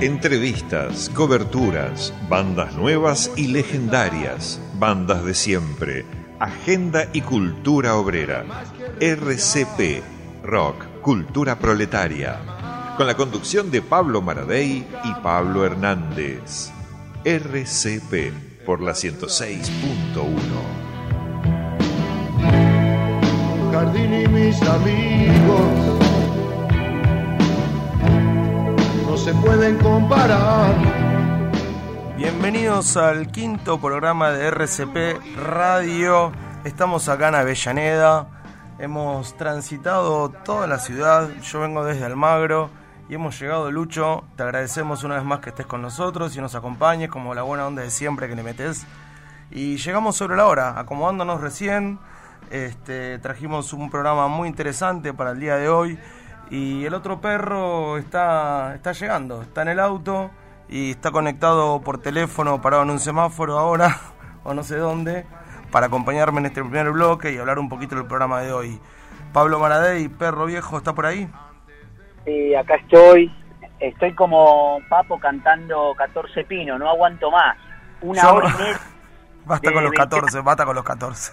Entrevistas, coberturas, bandas nuevas y legendarias, bandas de siempre, agenda y cultura obrera. RCP, Rock, Cultura Proletaria, con la conducción de Pablo Maradei y Pablo Hernández. RCP por la 106.1. Jardín y mis amigos se pueden comparar. Bienvenidos al quinto programa de RCP Radio. Estamos acá en Avellaneda. Hemos transitado toda la ciudad. Yo vengo desde Almagro y hemos llegado, Lucho. Te agradecemos una vez más que estés con nosotros y nos acompañes, como la buena onda de siempre que le metes. Y llegamos sobre la hora, acomodándonos recién. Este, trajimos un programa muy interesante para el día de hoy. Y el otro perro está, está llegando, está en el auto y está conectado por teléfono, parado en un semáforo ahora, o no sé dónde, para acompañarme en este primer bloque y hablar un poquito del programa de hoy. Pablo Maradei, perro viejo, ¿está por ahí? Sí, acá estoy. Estoy como Papo cantando 14 Pino, no aguanto más. Una Yo- hora y media. Basta con los 20 14, basta con los 14.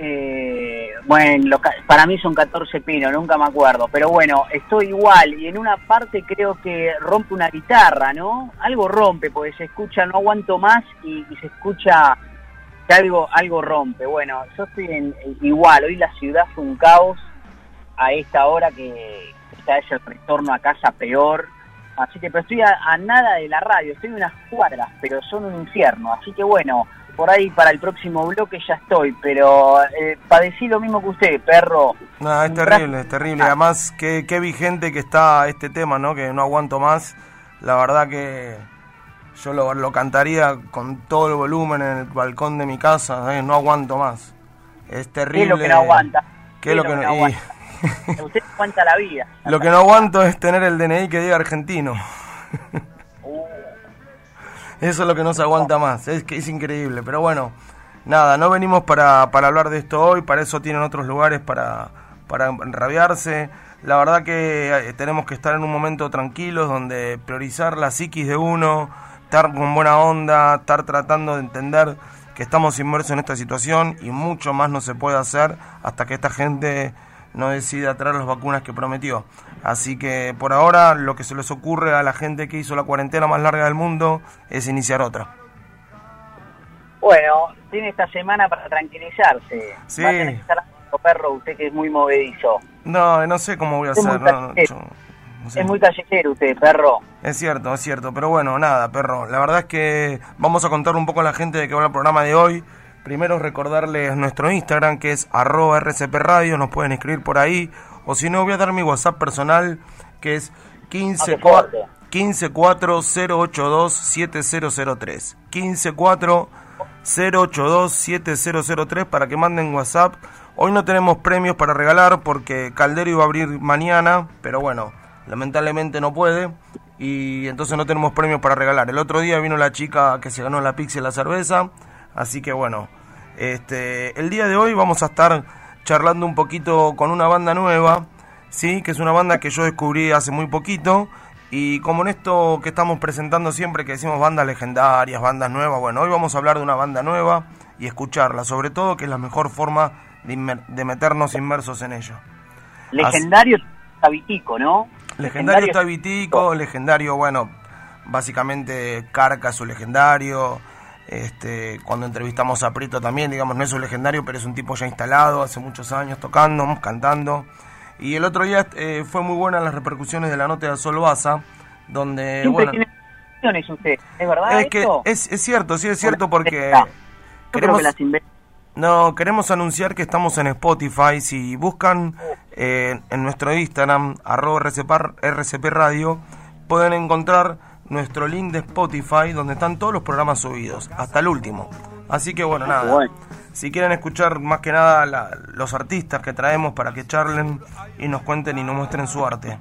Eh, bueno, para mí son 14 Pino, nunca me acuerdo. Pero bueno, estoy igual. Y en una parte creo que rompe una guitarra, ¿no? Algo rompe, porque se escucha no aguanto más y, y se escucha que algo, algo rompe. Bueno, yo estoy en, igual. Hoy la ciudad fue un caos a esta hora que ya es el retorno a casa peor. Así que, pero estoy a, a nada de la radio, estoy en unas cuadras, pero son un infierno. Así que bueno, por ahí para el próximo bloque ya estoy, pero eh, padecí lo mismo que usted, perro. No, es terrible, es terrible. Además, qué, qué vigente que está este tema, ¿no? Que no aguanto más. La verdad que yo lo, lo cantaría con todo el volumen en el balcón de mi casa. ¿eh? No aguanto más. Es ¿Qué terrible. es lo que no aguanta? ¿Qué es lo que no- aguanta? Usted aguanta la vida. Lo que no aguanto es tener el DNI que diga argentino. Eso es lo que no se aguanta más. Es que es increíble. Pero bueno, nada, no venimos para, para hablar de esto hoy. Para eso tienen otros lugares para, para rabiarse. La verdad que eh, tenemos que estar en un momento tranquilos donde priorizar la psiquis de uno, estar con buena onda, estar tratando de entender que estamos inmersos en esta situación y mucho más no se puede hacer hasta que esta gente no decida traer las vacunas que prometió. Así que por ahora lo que se les ocurre a la gente que hizo la cuarentena más larga del mundo es iniciar otra. Bueno, tiene esta semana para tranquilizarse. Sí. Va a tener que estar perro, usted que es muy movedizo. No, no sé cómo voy a Es hacer. muy no, no, callejero. yo- no sé. Es muy callejero usted, perro. Es cierto, es cierto, pero bueno, nada, perro. La verdad es que vamos a contar un poco a la gente de qué va el programa de hoy. Primero recordarles nuestro Instagram que es arroba RCP Radio, nos pueden escribir por ahí. O si no, voy a dar mi WhatsApp personal que es 15 Ah, qué fuerte. 154-082-7003. 154-082-7003 para que manden WhatsApp. Hoy no tenemos premios para regalar porque Caldero iba a abrir mañana, pero bueno, lamentablemente no puede. Y entonces no tenemos premios para regalar. El otro día vino la chica que se ganó la pizza y la cerveza. Así que bueno, este, el día de hoy vamos a estar charlando un poquito con una banda nueva, sí, que es una banda que yo descubrí hace muy poquito. Y como en esto que estamos presentando siempre, que decimos bandas legendarias, bandas nuevas, bueno, hoy vamos a hablar de una banda nueva y escucharla, sobre todo que es la mejor forma de, meternos inmersos en ello. Legendario Tabitico, ¿no? Legendario Tabitico, legendario, bueno, básicamente Carca es su legendario. Este, cuando entrevistamos a Prito también, digamos, no es un legendario, pero es un tipo ya instalado, hace muchos años tocando, cantando. Y el otro día eh, fue muy buena las repercusiones de la nota de Sol Baza, donde, Siempre bueno, tiene usted, ¿es verdad es que es, es cierto, sí es cierto, porque queremos, que no, queremos anunciar que estamos en Spotify. Si buscan eh, en nuestro Instagram, arroba RCP, RCP Radio, pueden encontrar nuestro link de Spotify donde están todos los programas subidos, hasta el último. Así que bueno, nada. Bueno. Si quieren escuchar más que nada la- los artistas que traemos para que charlen y nos cuenten y nos muestren su arte.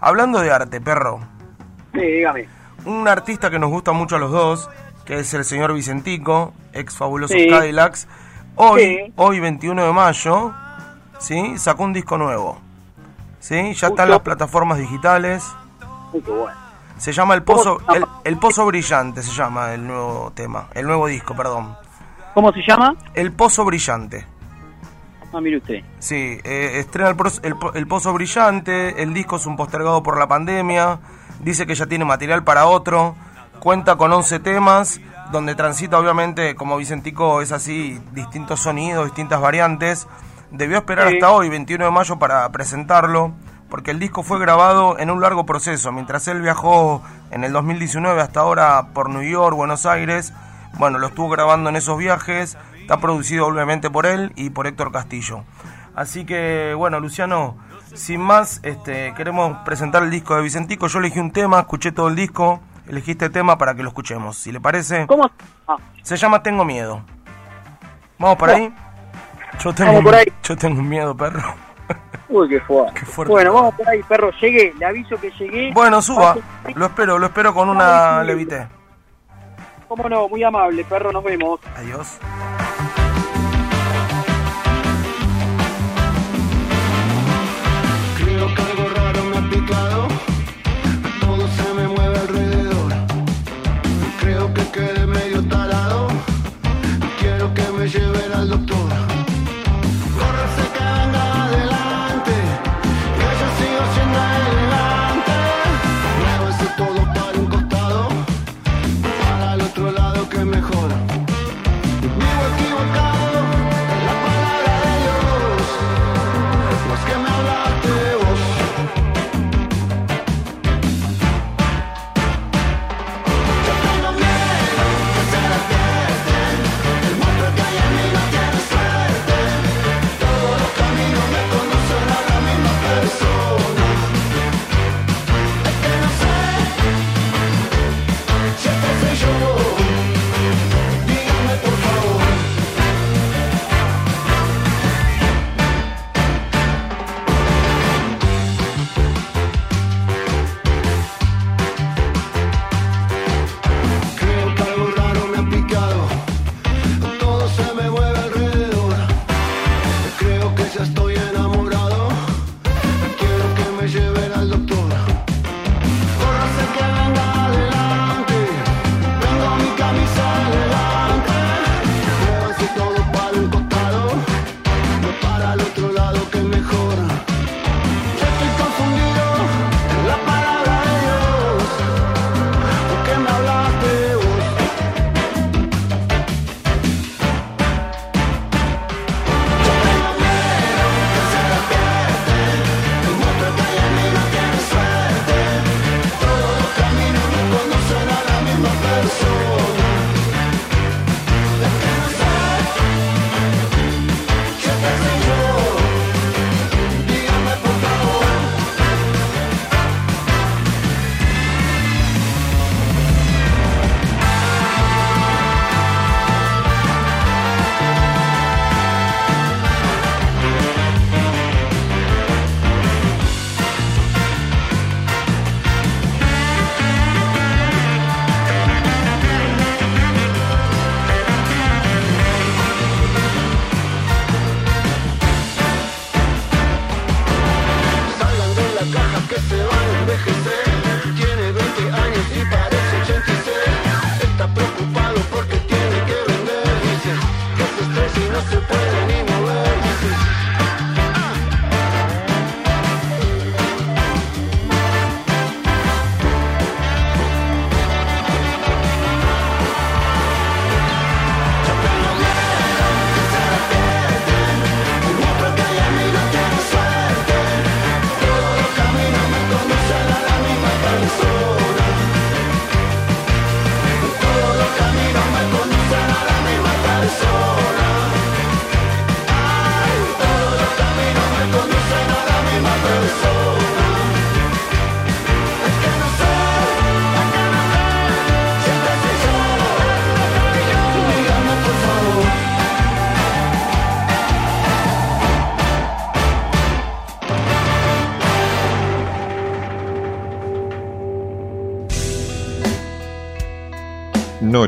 Hablando de arte, perro, Sí, dígame. un artista que nos gusta mucho a los dos, que es el señor Vicentico, ex fabulosos Sí. Cadillacs, hoy, Sí. hoy 21 de mayo, ¿sí? sacó un disco nuevo. ¿sí? Ya está en Justo. las plataformas digitales. Bueno. Se llama El ¿Cómo Pozo, el, Pozo Brillante, se llama el nuevo tema, el nuevo disco, perdón. ¿Cómo se llama? El Pozo Brillante. Ah, mire usted. Sí, eh, estrena el, Pozo Brillante, el disco es un postergado por la pandemia, dice que ya tiene material para otro, cuenta con 11 temas, donde transita obviamente, como Vicentico es así, distintos sonidos, distintas variantes. Debió esperar Sí. hasta hoy, 21 de mayo, para presentarlo, porque el disco fue grabado en un largo proceso, mientras él viajó en el 2019 hasta ahora por New York, Buenos Aires, bueno, lo estuvo grabando en esos viajes, está producido obviamente por él y por Héctor Castillo. Así que, bueno, Luciano, sin más, este, queremos presentar el disco de Vicentico. Yo elegí un tema, escuché todo el disco, elegí este tema para que lo escuchemos. Si le parece, ¿Cómo? Ah, se llama Tengo Miedo. ¿Vamos por ahí? Yo tengo, Vamos por ahí. yo tengo un miedo, perro. Uy, qué fuerte. Qué fuerte. Bueno, vamos por ahí, perro. Llegué. Le aviso que llegué. Bueno, suba. Lo espero, lo espero con una levité. Cómo no, muy amable, perro. Nos vemos. Adiós. Creo que algo raro me ha picado,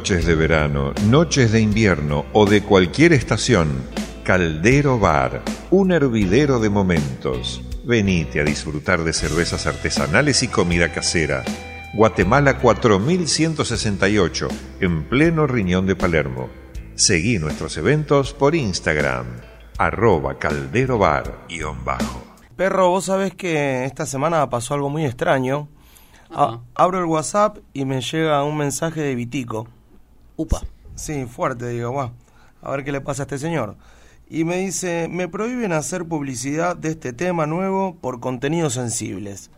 Noches de verano, noches de invierno o de cualquier estación, Caldero Bar, un hervidero de momentos. Venite a disfrutar de cervezas artesanales y comida casera. Guatemala 4168, en pleno riñón de Palermo. Seguí nuestros eventos por Instagram, arroba calderobar bajo. Perro, vos sabés que esta semana pasó algo muy extraño. A- abro el WhatsApp y me llega un mensaje de Vitico. Upa. Sí, fuerte, digo, "Buah, a ver qué le pasa a este señor. Y me dice, me prohíben hacer publicidad de este tema nuevo por contenidos sensibles.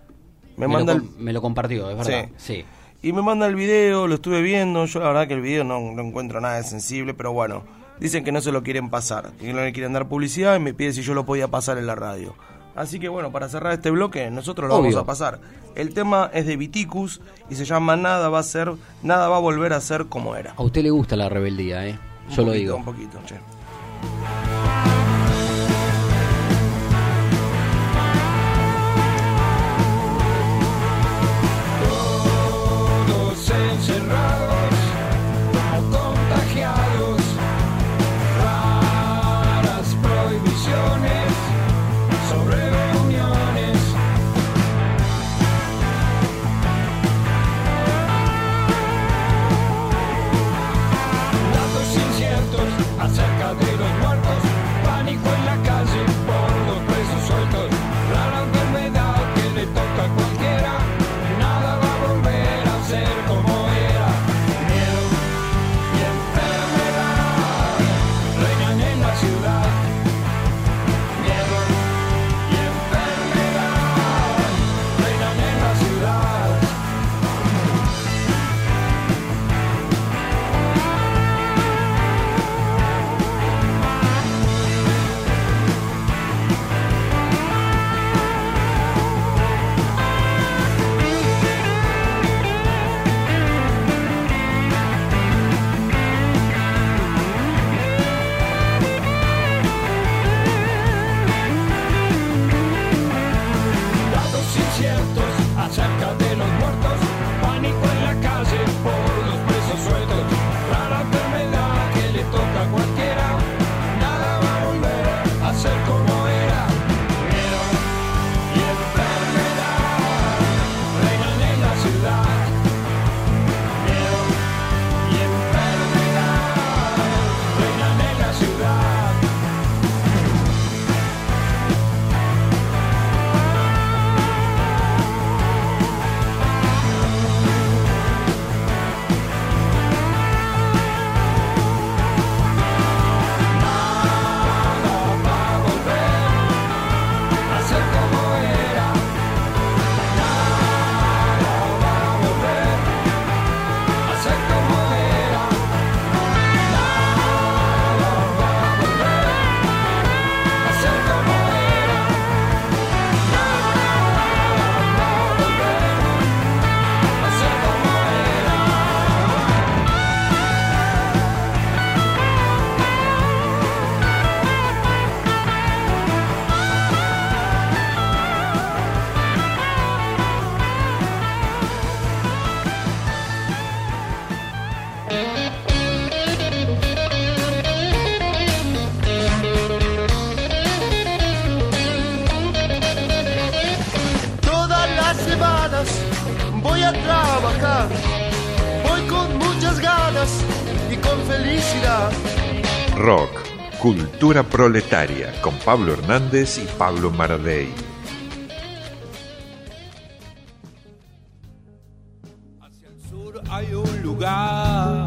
Me, Me, manda lo, el, me lo compartió, es verdad. Sí. Sí. y me manda el video, lo estuve viendo, yo la verdad que el video no, no encuentro nada de sensible, pero bueno, dicen que no se lo quieren pasar, que no le quieren dar publicidad y me pide si yo lo podía pasar en la radio. Así que bueno, para cerrar este bloque, nosotros lo Obvio. vamos a pasar. El tema es de Viticus y se llama Nada va a ser, nada va a volver a ser como era. A usted le gusta la rebeldía, ¿eh? Un Yo lo digo. Un poquito, che. Cultura proletaria, con Pablo Hernández y Pablo Maradei. sur hay un lugar.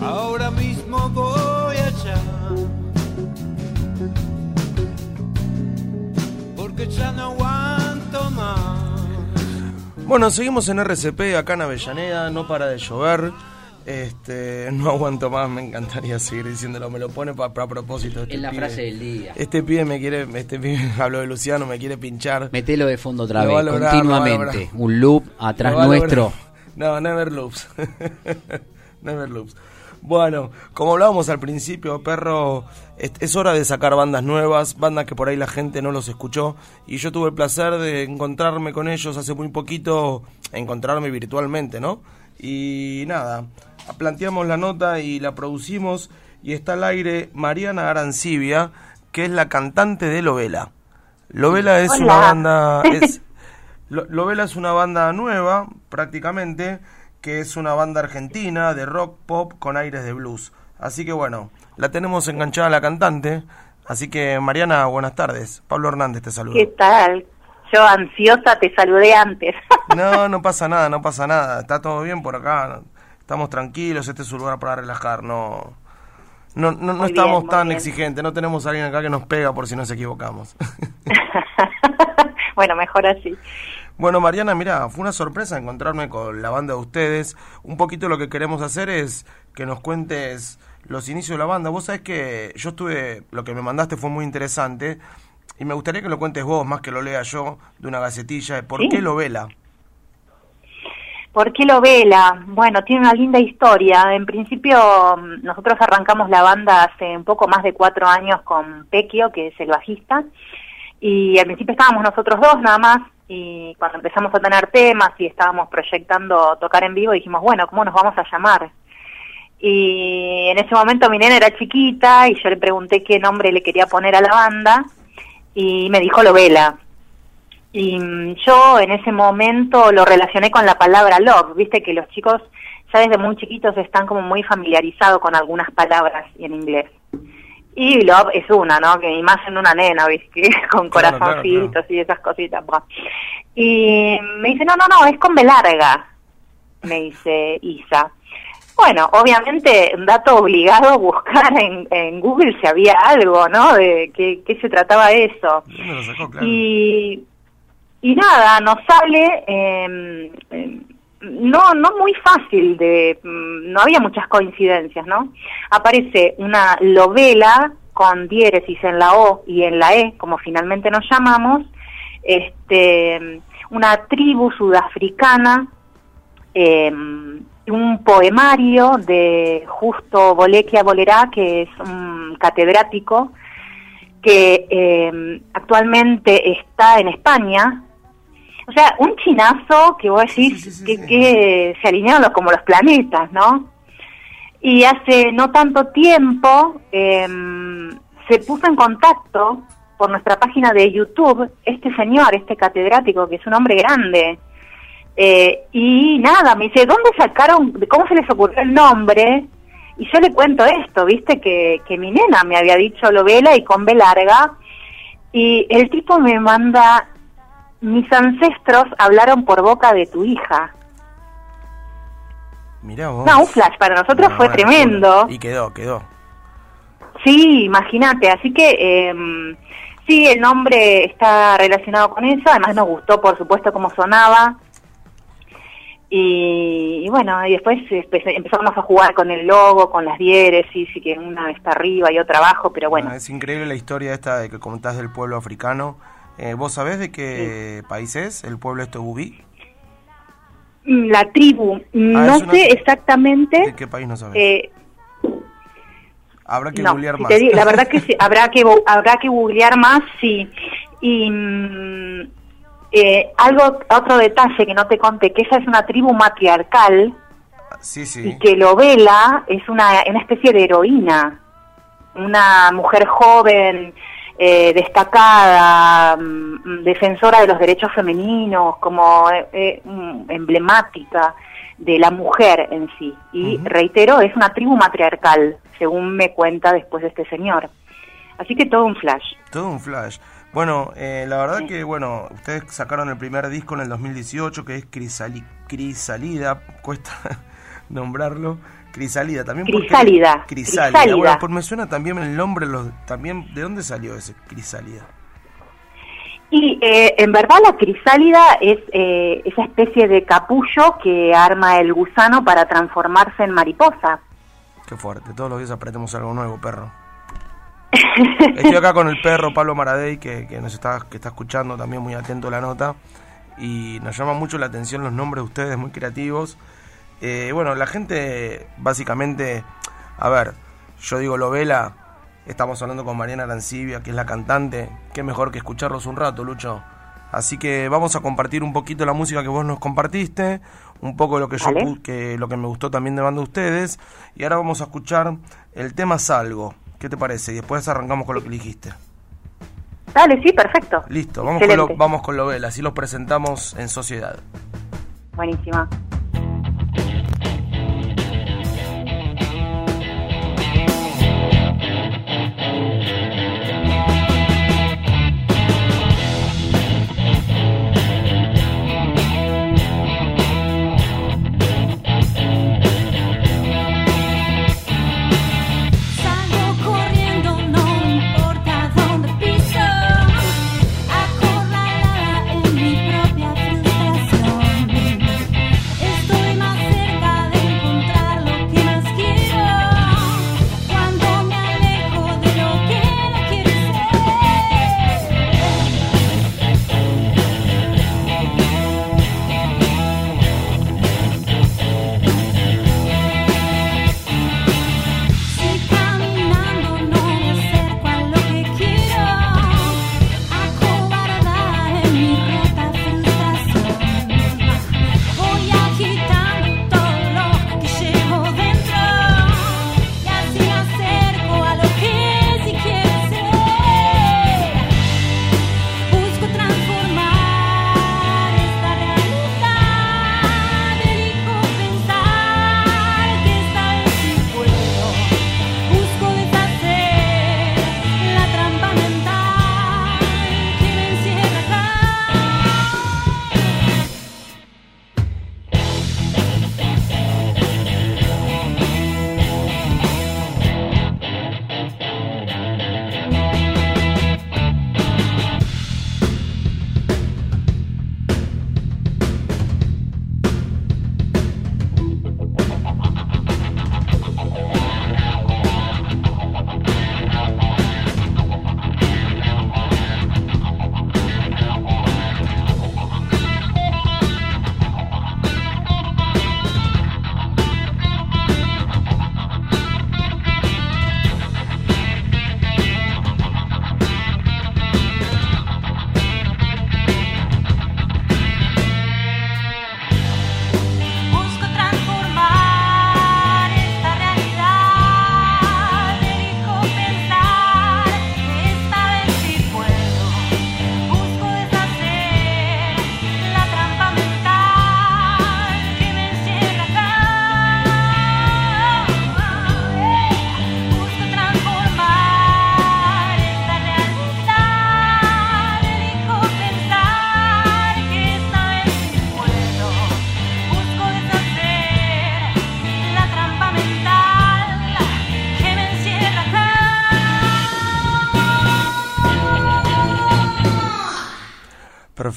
Ahora mismo voy allá. Porque ya no aguanto más. Bueno, seguimos en RCP, acá en Avellaneda, no para de llover. Este, no aguanto más, me encantaría seguir diciéndolo, me lo pone para propósito. Este Es la pibe. frase del día. Este pibe me quiere, este pibe, hablo de Luciano, me quiere pinchar. Metelo de fondo otra Lo vez, lograr, continuamente. Un loop atrás Lo nuestro. No, Never Loops. Never Loops. Bueno, como hablábamos al principio, perro, es, es hora de sacar bandas nuevas, bandas que por ahí la gente no los escuchó. Y yo tuve el placer de encontrarme con ellos hace muy poquito, encontrarme virtualmente, ¿no? Y nada, planteamos la nota y la producimos. Y está al aire Mariana Arancibia, que es la cantante de Lovela. Lovela es una banda. Es, Lovela es una banda nueva, prácticamente, que es una banda argentina de rock pop con aires de blues. Así que bueno, la tenemos enganchada a la cantante. Así que Mariana, buenas tardes. Pablo Hernández te saluda. ¿Qué tal? Yo ansiosa te saludé antes. No, no pasa nada, no pasa nada. Está todo bien por acá. Estamos tranquilos, este es un lugar para relajar. No, no, no, no estamos bien, tan bien. exigentes. No tenemos a alguien acá que nos pega por si nos equivocamos. bueno, mejor así. Bueno, Mariana, mira, fue una sorpresa encontrarme con la banda de ustedes. Un poquito lo que queremos hacer es que nos cuentes los inicios de la banda. Vos sabés que yo estuve, lo que me mandaste fue muy interesante y me gustaría que lo cuentes vos, más que lo lea yo, de una gacetilla, de por Sí. qué lo vela. ¿Por qué lo vela? Bueno, tiene una linda historia. En principio, mm, nosotros arrancamos la banda hace un poco más de cuatro años con Pequio, que es el bajista, y al principio estábamos nosotros dos nada más, y cuando empezamos a tener temas y estábamos proyectando tocar en vivo, dijimos, bueno, ¿cómo nos vamos a llamar? Y en ese momento mi nena era chiquita y yo le pregunté qué nombre le quería poner a la banda y me dijo Lovela. Y mm, yo en ese momento lo relacioné con la palabra love, viste que los chicos ya desde muy chiquitos están como muy familiarizados con algunas palabras en inglés. Y love es una, ¿no? Que más en una nena, viste, con Claro, corazoncitos claro, y esas cositas. Y me dice, no, no, no, es con B larga, me dice Isa. Bueno, obviamente, un dato obligado buscar en, en Google si había algo, ¿no? De qué, qué se trataba eso. ¿Dónde lo sacó? Claro. Y, y nada, nos sale, eh, no, no muy fácil, de, mm, no había muchas coincidencias, ¿no? Aparece una lovela con diéresis en la O y en la E, como finalmente nos llamamos, este, una tribu sudafricana, eh, un poemario de Justo Bolequia Bolerá, que es un catedrático que actualmente está en España. O sea, un chinazo que vos decís Sí, sí, sí, que, que se alinearon los- como los planetas, ¿no? Y hace no tanto tiempo eh, se puso en contacto por nuestra página de YouTube este señor, este catedrático, que es un hombre grande. Eh, y nada, me dice, ¿dónde sacaron, cómo se les ocurrió el nombre? Y yo le cuento esto, viste, que, que mi nena me había dicho lo vela y con B larga. Y el tipo me manda, mis ancestros hablaron por boca de tu hija. Mirá vos. No, un flash, para nosotros No, fue bueno, tremendo. Y quedó, quedó. Sí, imagínate, así que eh, sí, el nombre está relacionado con eso, además nos gustó por supuesto cómo sonaba. Y, y bueno, y después empe- empezamos a jugar con el logo, con las diéresis, y que una está arriba y otra abajo, pero bueno, Ah, es increíble la historia esta de que comentás del pueblo africano. Eh, ¿Vos sabés de qué país es el pueblo este Ubí? Mm, la tribu, no Ah, una sé exactamente, ¿De qué país no sabés? eh, Habrá que no, googlear si más. digo, la verdad que sí, habrá que habrá que googlear más, sí. Y mm, eh, algo otro detalle que no te conté, que esa es una tribu matriarcal sí, sí. y que Lovela es una, una especie de heroína, una mujer joven, eh, destacada, mm, defensora de los derechos femeninos, como eh, eh, mm, emblemática de la mujer en sí. Y reitero, es una tribu matriarcal, según me cuenta después este señor. Así que todo un flash. Todo un flash. Bueno, eh, la verdad que, bueno, ustedes sacaron el primer disco en el 2018, que es Crisali- Crisalida, cuesta nombrarlo. Crisalida, también Crisálida, Crisálida. Crisálida. Bueno, pues me suena también el nombre, los, también, ¿de dónde salió ese Crisálida? Y eh, en verdad la crisálida es eh, esa especie de capullo que arma el gusano para transformarse en mariposa. Qué fuerte, todos los días aprendemos algo nuevo, perro. Estoy acá con el perro Pablo Maradei, que, que nos está, que está escuchando también muy atento a la nota. Y nos llama mucho la atención los nombres de ustedes, muy creativos. Eh, bueno, la gente básicamente a ver, yo digo Lovela, estamos hablando con Mariana Arancibia, que es la cantante, qué mejor que escucharlos un rato, Lucho. Así que vamos a compartir un poquito la música que vos nos compartiste, un poco lo que yo Vale. que lo que me gustó también de banda de ustedes, y ahora vamos a escuchar el tema Salgo. ¿Qué te parece? Y después arrancamos con lo que dijiste. Dale, sí, perfecto. Listo, vamos con, lo, vamos con Lovela, así los presentamos en sociedad. Buenísima.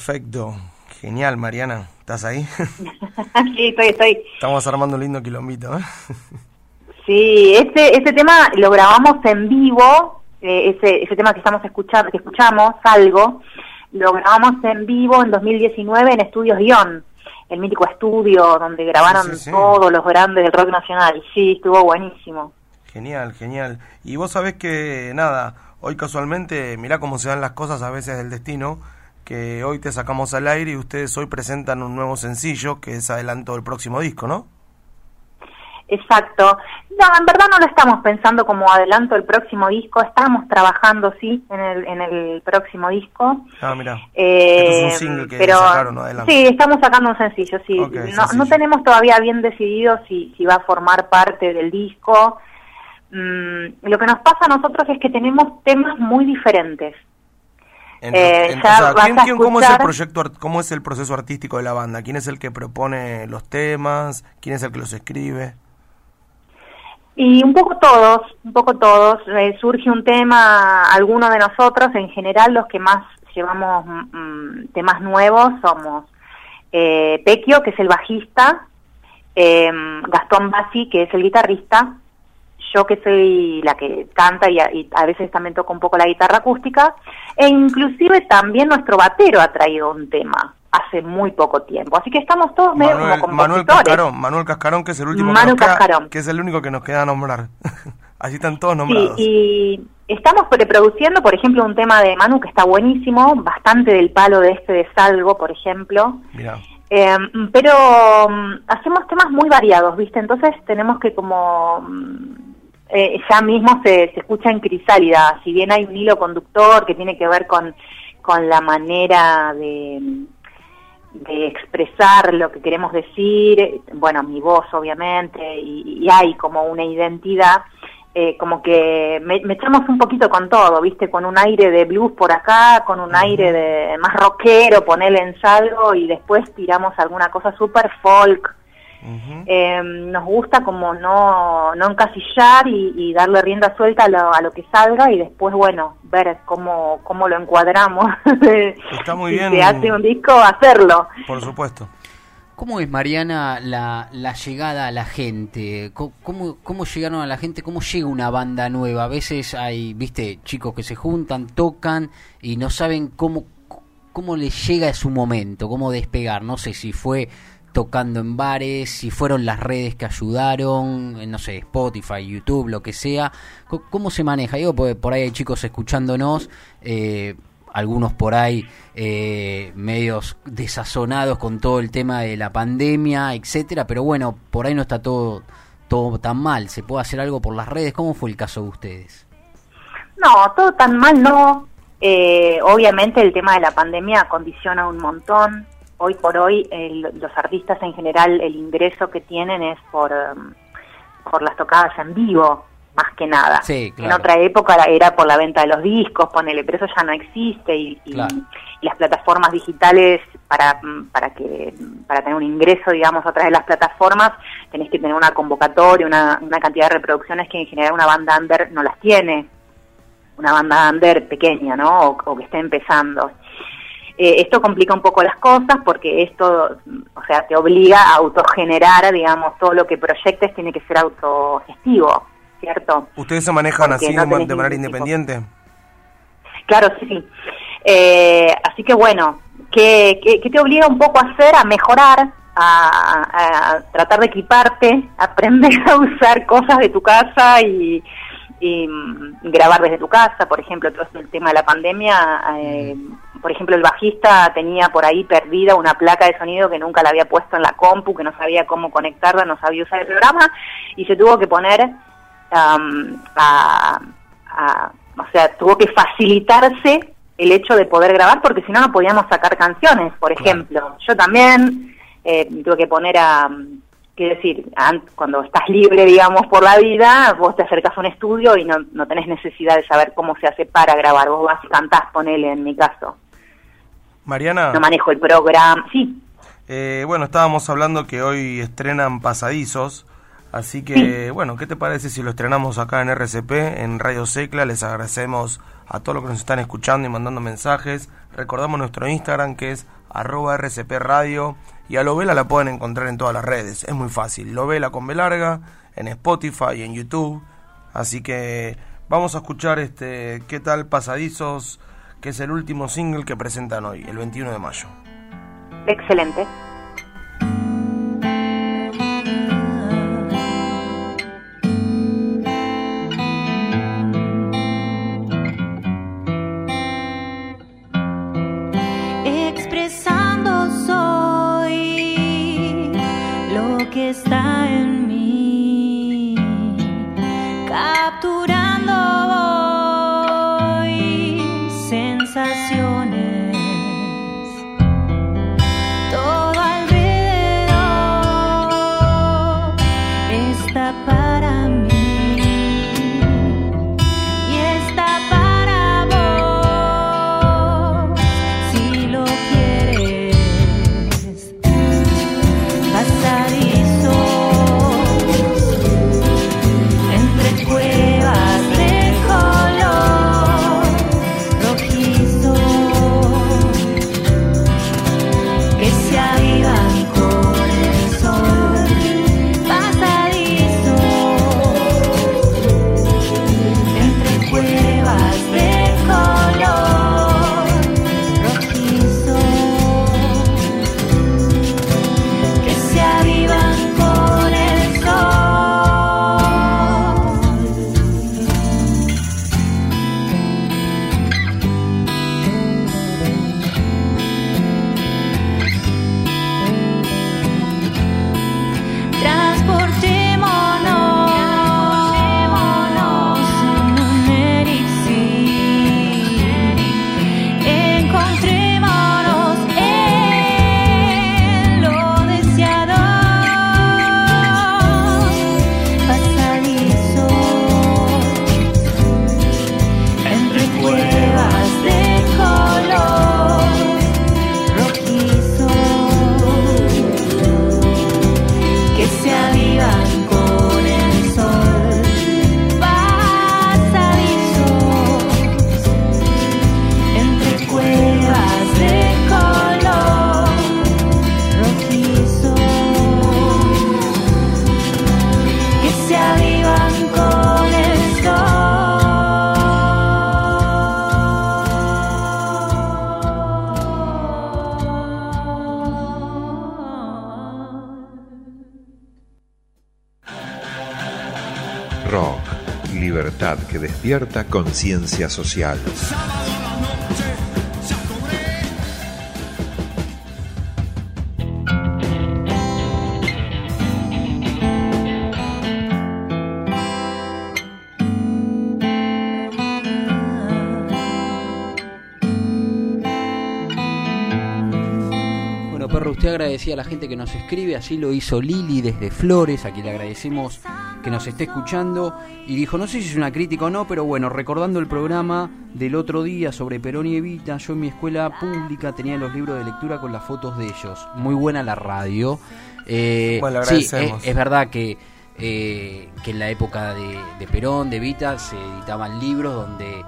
Perfecto, genial Mariana, ¿estás ahí? sí, estoy, estoy. Estamos armando un lindo quilombito, ¿eh? Sí, este, este tema lo grabamos en vivo, eh, ese, ese tema que estamos escuchando, que escuchamos, Algo, lo grabamos en vivo en 2019 en Estudios Guión, el mítico estudio donde grabaron Sí, sí, sí. todos los grandes del rock nacional. Sí, estuvo buenísimo. Genial, genial. Y vos sabés que, nada, hoy casualmente, mirá cómo se dan las cosas a veces del destino, que hoy te sacamos al aire y ustedes hoy presentan un nuevo sencillo que es adelanto del próximo disco, ¿no? Exacto. No, en verdad no lo estamos pensando como adelanto el próximo disco, estamos trabajando, sí, en el, en el próximo disco. Ah, mirá. Eh, Esto es un single que pero sacaron, ¿no? Adelante. sí, estamos sacando un sencillo, sí. No, sencillo. no tenemos todavía bien decidido si, si va a formar parte del disco. Mm, lo que nos pasa a nosotros es que tenemos temas muy diferentes. En- Eh, en- ya o sea, vas ¿quién- a ¿cómo es el proyecto, cómo es el proceso artístico de la banda? ¿Quién es el que propone los temas? ¿Quién es el que los escribe? Y un poco todos, un poco todos. Eh, surge un tema, alguno de nosotros, en general los que más llevamos mm, temas nuevos somos eh, Pequio, que es el bajista, eh, Gastón Bassi, que es el guitarrista, yo que soy la que canta y a, y a veces también toco un poco la guitarra acústica, e inclusive también nuestro batero ha traído un tema. hace muy poco tiempo. Así que estamos todos medio Manuel, como Manuel. Cascarón, Manuel Cascarón, que es el último Manu que, nos queda- que es el único que nos queda nombrar. Así están todos Sí, nombrados. y estamos preproduciendo, por ejemplo, un tema de Manu que está buenísimo, bastante del palo de este de Salgo, por ejemplo. Mirá. Eh, pero mm, hacemos temas muy variados, ¿viste? Entonces tenemos que como... mm, eh, ya mismo se, se escucha en Crisálida, si bien hay un hilo conductor que tiene que ver con, con la manera de, de expresar lo que queremos decir, bueno, mi voz obviamente, y, y hay como una identidad, eh, como que me, me echamos un poquito con todo, ¿viste? Con un aire de blues por acá, con un aire de más rockero, ponerle en salgo y después tiramos alguna cosa super folk. Eh, nos gusta como no, no encasillar y, y darle rienda suelta a lo, a lo que salga y después, bueno, ver cómo, cómo lo encuadramos. Está muy si bien. se hace un disco, hacerlo. Por supuesto. ¿Cómo es, Mariana, la, la llegada a la gente? ¿Cómo, ¿Cómo llegaron a la gente? ¿Cómo llega una banda nueva? A veces hay, viste, chicos que se juntan, tocan y no saben cómo, cómo les llega su momento, cómo despegar. No sé si fue tocando en bares, si fueron las redes que ayudaron, eh, no sé, Spotify, YouTube, lo que sea. ¿Cómo se maneja? Digo, porque por ahí hay chicos escuchándonos, eh, algunos por ahí eh, medios desazonados con todo el tema de la pandemia, etcétera, pero bueno, por ahí no está todo todo tan mal, se puede hacer algo por las redes, ¿cómo fue el caso de ustedes? No, todo tan mal no. Eh, obviamente el tema de la pandemia condiciona un montón. Hoy por hoy el- los artistas en general el ingreso que tienen es por, em, por las tocadas en vivo, más que nada. Sí, En otra época era- por la venta de los discos, ponele, pero eso ya no existe y, y- Claro. y las plataformas digitales para, mm, para que para tener un ingreso, digamos, a través de las plataformas, tenés que tener una convocatoria, una, una cantidad de reproducciones que en general una banda under no las tiene una banda under pequeña, ¿no? O, o que esté empezando. Eh, esto complica un poco las cosas porque esto, o sea, te obliga a autogenerar, digamos, todo lo que proyectes tiene que ser autogestivo, ¿cierto? ¿Ustedes se manejan Porque así no de, manera ningún independiente? Claro, sí, sí. Eh, así que bueno, ¿qué, qué, qué te obliga un poco a hacer? A mejorar, a, a tratar de equiparte, aprender a usar cosas de tu casa y, y, mm, grabar desde tu casa, por ejemplo, todo el tema de la pandemia. eh, por ejemplo, el bajista tenía por ahí perdida una placa de sonido que nunca la había puesto en la compu, que no sabía cómo conectarla, no sabía usar el programa y se tuvo que poner am, a, a- o sea, tuvo que facilitarse el hecho de poder grabar porque si no no podíamos sacar canciones, por ejemplo. Yo también eh, tuve que poner a, quiero decir, an- cuando estás libre, digamos, por la vida, vos te acercas a un estudio y no, no tenés necesidad de saber cómo se hace para grabar. Vos vas y cantás, ponele en mi caso. Mariana, No manejo el programa. Sí, eh, bueno, estábamos hablando que hoy estrenan Pasadizos, así que, bueno, ¿qué te parece si lo estrenamos acá en RCP, en Radio Secla? Les agradecemos a todos los que nos están escuchando y mandando mensajes. Recordamos nuestro Instagram que es arroba RCP Radio y a Lovela la pueden encontrar en todas las redes, es muy fácil. Lovela con B larga, en Spotify y en YouTube. Así que vamos a escuchar este ¿Qué tal Pasadizos? Que es el último single que presentan hoy, el 21 de mayo. excelente. Despierta conciencia social. Usted agradecía a la gente que nos escribe, así lo hizo Lili desde Flores, a quien le agradecemos que nos esté escuchando, y dijo, no sé si es una crítica o no, pero bueno, recordando el programa del otro día sobre Perón y Evita, yo en mi escuela pública tenía los libros de lectura con las fotos de ellos. Muy buena la radio. Eh, Bueno, sí, es verdad que, eh, que en la época de, de Perón, de Evita, se editaban libros donde eh,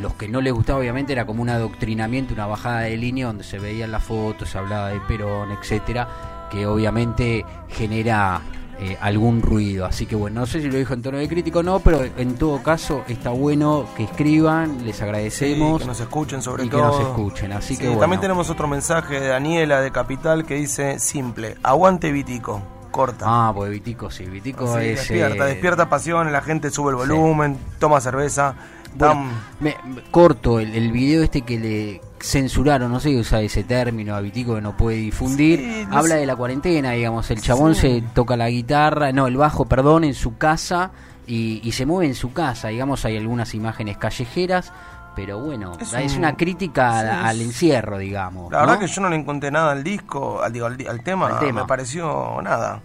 los que no les gustaba obviamente era como un adoctrinamiento, una bajada de línea donde se veían las fotos, se hablaba de Perón, etcétera, que obviamente genera eh, algún ruido. Así que bueno, no sé si lo dijo en tono de crítico o no, pero en todo caso está bueno que escriban, les Sí, agradecemos que nos escuchen sobre y que todo. nos escuchen. Así Sí, que bueno. También tenemos otro mensaje de Daniela de Capital que dice simple, aguante Vitico, corta. Ah, pues Vitico, sí, Vitico Sí, es... despierta, eh, despierta pasión, la gente sube el volumen, toma cerveza. Bueno, me- me- corto el, el video este que le censuraron, no sé si usa ese término a Vitico que no puede difundir. Sí, no Habla sé. de la cuarentena, digamos. El chabón Sí. se toca la guitarra, no, el bajo, perdón, en su casa y, y se mueve en su casa. Digamos, hay algunas imágenes callejeras, pero bueno, Es es, un- una crítica al, sí, es- al encierro, digamos. La verdad ¿no? que yo no le encontré nada al disco, al, digo, al, tema, Al tema. me pareció nada,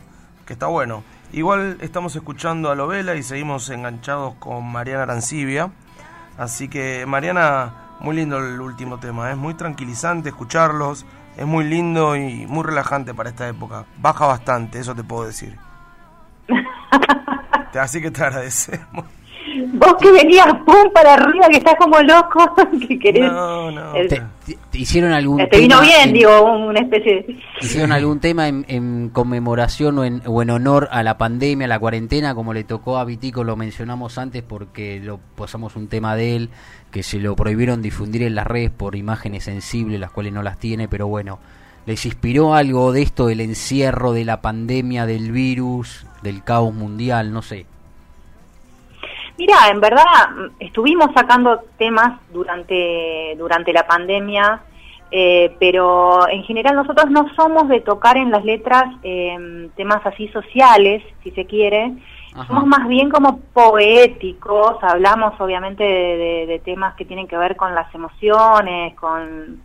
que está bueno. Igual estamos escuchando a Lovela y seguimos enganchados con Mariana Arancibia. Así que Mariana, muy lindo el último tema, es muy tranquilizante escucharlos, es muy lindo y muy relajante para esta época. Baja bastante, eso te puedo decir. Así que te agradecemos. Vos que venías pum para arriba, que estás como loco, que querés. No, no. el- ¿Te, te- te hicieron algún te vino tema bien, en- digo, una especie de. ¿Hicieron algún tema en, en conmemoración o en, o en honor a la pandemia, a la cuarentena, como le tocó a Vitico, lo mencionamos antes porque lo pasamos un tema de él, que se lo prohibieron difundir en las redes por imágenes sensibles, las cuales no las tiene, pero bueno, ¿les inspiró algo de esto, del encierro, de la pandemia, del virus, del caos mundial, no sé? Mira, en verdad estuvimos sacando temas durante, durante la pandemia, eh, pero en general nosotros no somos de tocar en las letras eh, temas así sociales, si se quiere. Ajá. Somos más bien como poéticos, hablamos obviamente de, de- de temas que tienen que ver con las emociones, con...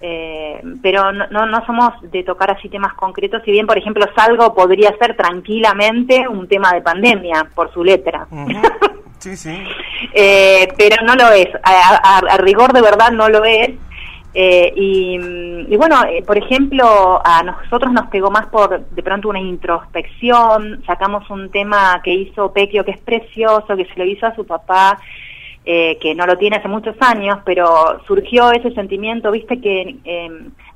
eh, pero no, no, no somos de tocar así temas concretos, si bien por ejemplo Salgo podría ser tranquilamente un tema de pandemia por su letra. Sí, sí. Eh, pero no lo es, a, a- a rigor de verdad no lo es. Eh, y, y bueno, eh, por ejemplo, a nosotros nos pegó más por de pronto una introspección, sacamos un tema que hizo Pequio que es precioso, que se lo hizo a su papá, eh, que no lo tiene hace muchos años, pero surgió ese sentimiento, viste que eh,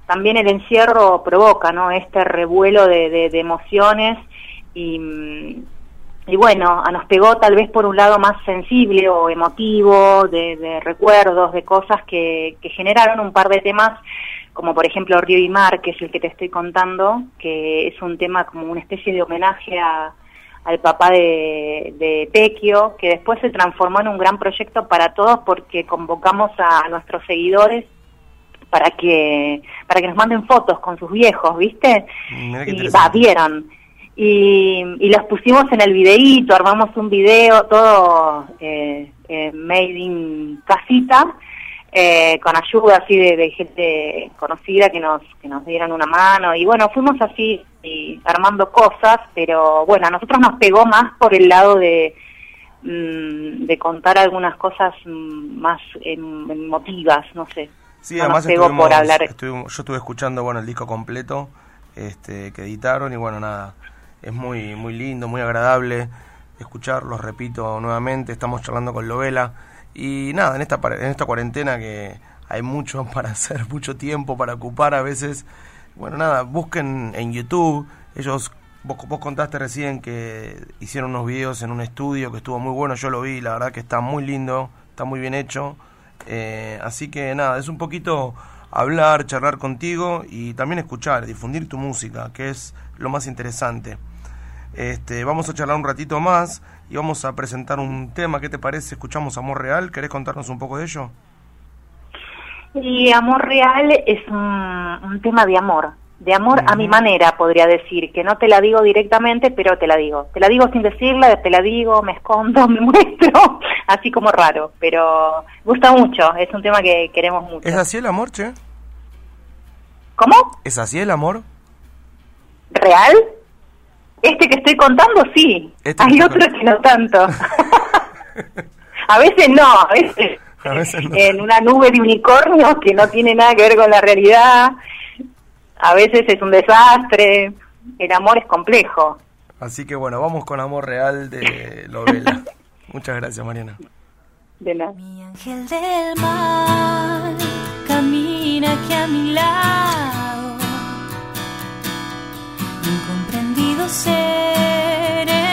también el encierro provoca, ¿no? Este revuelo de, de- emociones y... mm, y bueno, nos pegó tal vez por un lado más sensible o emotivo, de, de recuerdos, de cosas que, que generaron un par de temas, como por ejemplo Río y Mar, que es el que te estoy contando, que es un tema como una especie de homenaje a, al papá de, de Pequio, que después se transformó en un gran proyecto para todos porque convocamos a nuestros seguidores para que para que nos manden fotos con sus viejos, ¿viste? Y va, vieron. Y, y los pusimos en el videíto, armamos un video, todo eh, eh, made in casita, eh, con ayuda así de, de gente conocida que nos, que nos dieran una mano. Y bueno, fuimos así y armando cosas, pero bueno, a nosotros nos pegó más por el lado de, mm, de contar algunas cosas mm, más em, emotivas, no sé. Sí, No además nos pegó estuvimos, por hablar. estuvimos- yo estuve escuchando bueno el disco completo este, que editaron y bueno nada, es muy muy lindo, muy agradable escucharlos, repito nuevamente, estamos charlando con Lovela y nada, en esta en esta cuarentena que hay mucho para hacer, mucho tiempo para ocupar a veces, bueno nada, busquen en YouTube, ellos vos, vos contaste recién que hicieron unos videos en un estudio que estuvo muy bueno, yo lo vi, la verdad que está muy lindo, está muy bien hecho. Eh, así que nada, es un poquito hablar, charlar contigo y también escuchar, difundir tu música, que es lo más interesante. Este, vamos a charlar un ratito más y vamos a presentar un tema. ¿Qué te parece? Escuchamos Amor Real. ¿Querés contarnos un poco de ello? Y Amor Real es un, un tema de amor, de amor a mi manera, podría decir, que no te la digo directamente, pero te la digo. Te la digo sin decirla, te la digo, me escondo, me muestro, así como raro, pero gusta mucho, es un tema que queremos mucho. ¿Es así el amor, che? ¿Cómo? ¿Es así el amor? ¿Real? Este que estoy contando, sí. Este Hay estoy que no tanto. a veces no, a veces A veces no. en una nube de unicornios que no tiene nada que ver con la realidad. A veces es un desastre. El amor es complejo. Así que bueno, vamos con Amor Real de Lovela. Muchas gracias, Mariana. De nada. Mi ángel del mal camina aquí a mi lado. Incomprendido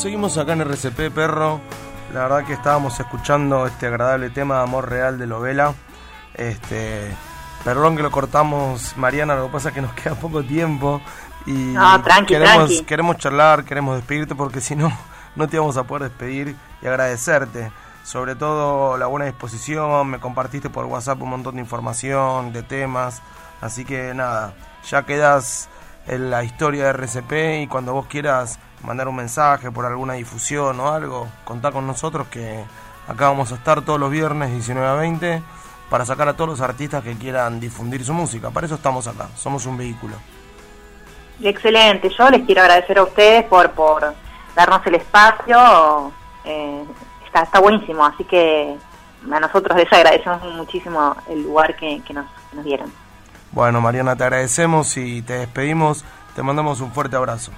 seguimos acá en RCP Perro. La verdad que estábamos escuchando este agradable tema de amor real de Lovela. Este, perdón que lo cortamos, Mariana, lo que pasa es que nos queda poco tiempo y No, tranqui, queremos, tranqui. queremos charlar, queremos despedirte porque si no, no te vamos a poder despedir y agradecerte. Sobre todo la buena disposición, me compartiste por WhatsApp un montón de información, de temas. Así que nada, ya quedas en la historia de RCP y cuando vos quieras mandar un mensaje por alguna difusión o algo, contá con nosotros que acá vamos a estar todos los viernes 19 a 20 para sacar a todos los artistas que quieran difundir su música. Para eso estamos acá, somos un vehículo. Excelente, yo les quiero agradecer a ustedes por, por darnos el espacio, eh, está, está buenísimo, así que a nosotros les agradecemos muchísimo el lugar que, que nos, que nos dieron. Bueno, Mariana, te agradecemos y te despedimos. Te mandamos un fuerte abrazo.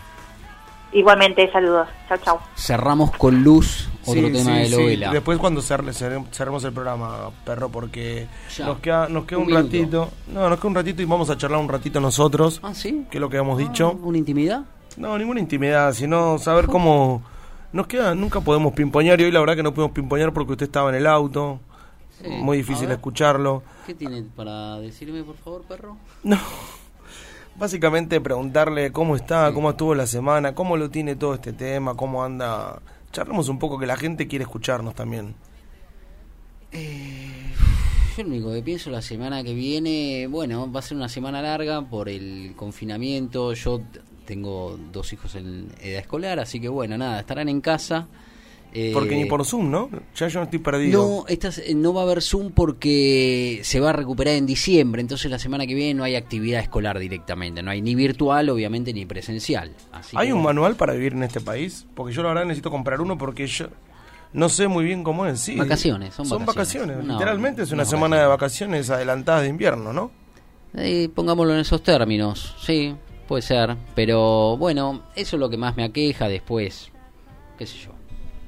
Igualmente, saludos, chau chau. Cerramos con luz otro Sí, tema sí, de sí. Lovela. Después cuando cerre- cerre- cerremos el programa, perro, porque Ya. nos queda, nos queda Un un, ratito. No, nos queda un ratito y vamos a charlar un ratito nosotros. Ah, ¿sí? Que es lo que hemos dicho. ¿Una intimidad? No, ninguna intimidad, sino saber cómo... Nos queda, nunca podemos pimpoñar y hoy la verdad que no pudimos pimpoñar porque usted estaba en el auto. Sí. Muy difícil escucharlo. ¿Qué tiene para decirme, por favor, perro? No. Básicamente preguntarle cómo está, Sí. cómo estuvo la semana, cómo lo tiene todo este tema, cómo anda. Charlemos un poco que la gente quiere escucharnos también. Eh, yo lo único que pienso la semana que viene, bueno, va a ser una semana larga por el confinamiento. Yo tengo dos hijos en edad escolar, así que bueno, nada, estarán en casa. Eh, Porque ni por Zoom, ¿no? Ya yo no estoy perdido. No, estas, eh, no va a haber Zoom porque se va a recuperar en diciembre, entonces la semana que viene no hay actividad escolar directamente, no hay ni virtual, obviamente, ni presencial. Así ¿Hay que, un manual para vivir en este país? Porque yo la verdad necesito comprar uno porque yo no sé muy bien cómo es. Sí, Vacaciones, son vacaciones. Literalmente es una semana de vacaciones adelantadas de invierno, ¿no? Eh, pongámoslo en esos términos, sí, puede ser. Pero bueno, eso es lo que más me aqueja después. ¿Qué sé yo?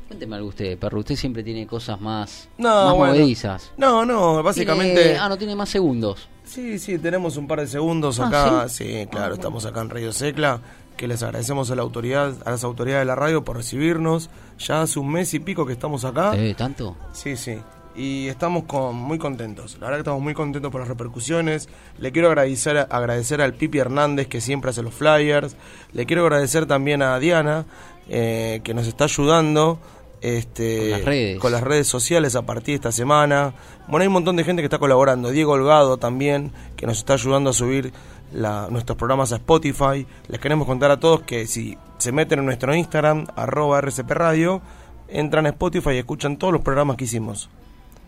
Cuénteme algo usted, perro. Usted siempre tiene cosas más, No, más bueno. movedizas. No, no, básicamente... Tiene- ah, no tiene más segundos. Sí, sí, tenemos un par de segundos Ah, acá. ¿sí? ¿sí? claro, estamos acá en Radio Secla. Que les agradecemos a la autoridad, a las autoridades de la radio por recibirnos. Ya hace un mes y pico que estamos acá. ¿Eh, ¿Tanto? Sí, sí. Y estamos con, muy contentos. La verdad que estamos muy contentos por las repercusiones. Le quiero agradecer, agradecer al Pipi Hernández que siempre hace los flyers. Le quiero agradecer también a Diana eh, que nos está ayudando. Este, Con las redes. con las redes sociales a partir de esta semana. Bueno, hay un montón de gente que está colaborando. Diego Holgado también, que nos está ayudando a subir la- nuestros programas a Spotify. Les queremos contar a todos que si se meten en nuestro Instagram, arroba RCP Radio, entran a Spotify y escuchan todos los programas que hicimos.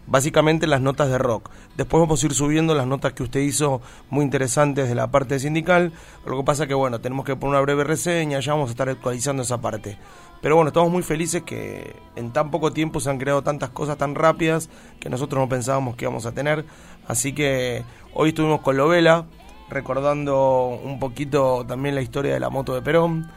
Básicamente las notas de rock. Después vamos a ir subiendo las notas que usted hizo muy interesantes de la parte sindical. Lo que pasa que bueno, tenemos que poner una breve reseña, ya vamos a estar actualizando esa parte. Pero bueno, estamos muy felices que en tan poco tiempo se han creado tantas cosas tan rápidas que nosotros no pensábamos que íbamos a tener. Así que hoy estuvimos con Lovela, recordando un poquito también la historia de la moto de Perón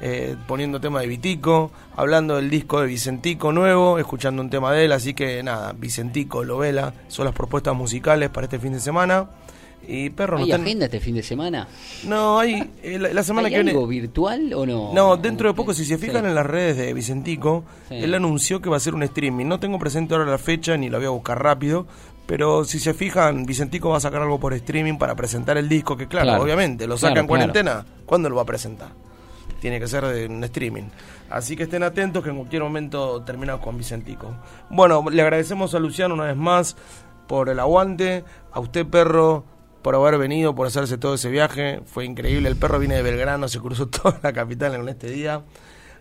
eh, poniendo tema de Vitico, hablando del disco de Vicentico nuevo, escuchando un tema de él, así que nada, Vicentico, Lovela, son las propuestas musicales para este fin de semana. Y perro, no ¿Hay ten- agenda este fin de semana? No, hay eh, la, la semana ¿Hay que viene. algo virtual o no? No, dentro de poco, si se fijan Sí. en las redes de Vicentico, Sí. él anunció que va a hacer un streaming. No tengo presente ahora la fecha ni lo voy a buscar rápido, pero si se fijan, Vicentico va a sacar algo por streaming para presentar el disco, que claro, Claro. obviamente, lo Claro, saca en claro. cuarentena. ¿Cuándo lo va a presentar? Tiene que ser de un streaming. Así que estén atentos que en cualquier momento terminamos con Vicentico. Bueno, le agradecemos a Luciano una vez más por el aguante, a usted perro por haber venido, por hacerse todo ese viaje. Fue increíble, el perro viene de Belgrano, se cruzó toda la capital en este día.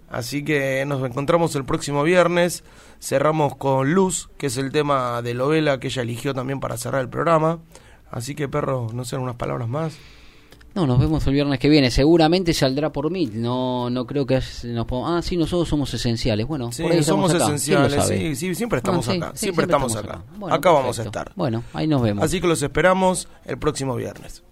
Así que nos encontramos el próximo viernes. Cerramos con Luz, que es el tema de Lovela que ella eligió también para cerrar el programa. Así que perro, no sé, unas palabras más. No, nos vemos el viernes que viene. Seguramente saldrá por mí. No, no creo que nos pongamos- Ah, sí, nosotros somos esenciales. Bueno, Sí, por ahí estamos somos acá. ¿Quién lo esenciales. Sí, sí, siempre estamos No, sí, acá. sí, siempre, estamos, acá. Bueno, acá vamos a estar. Bueno, ahí nos vemos. Así que los esperamos el próximo viernes.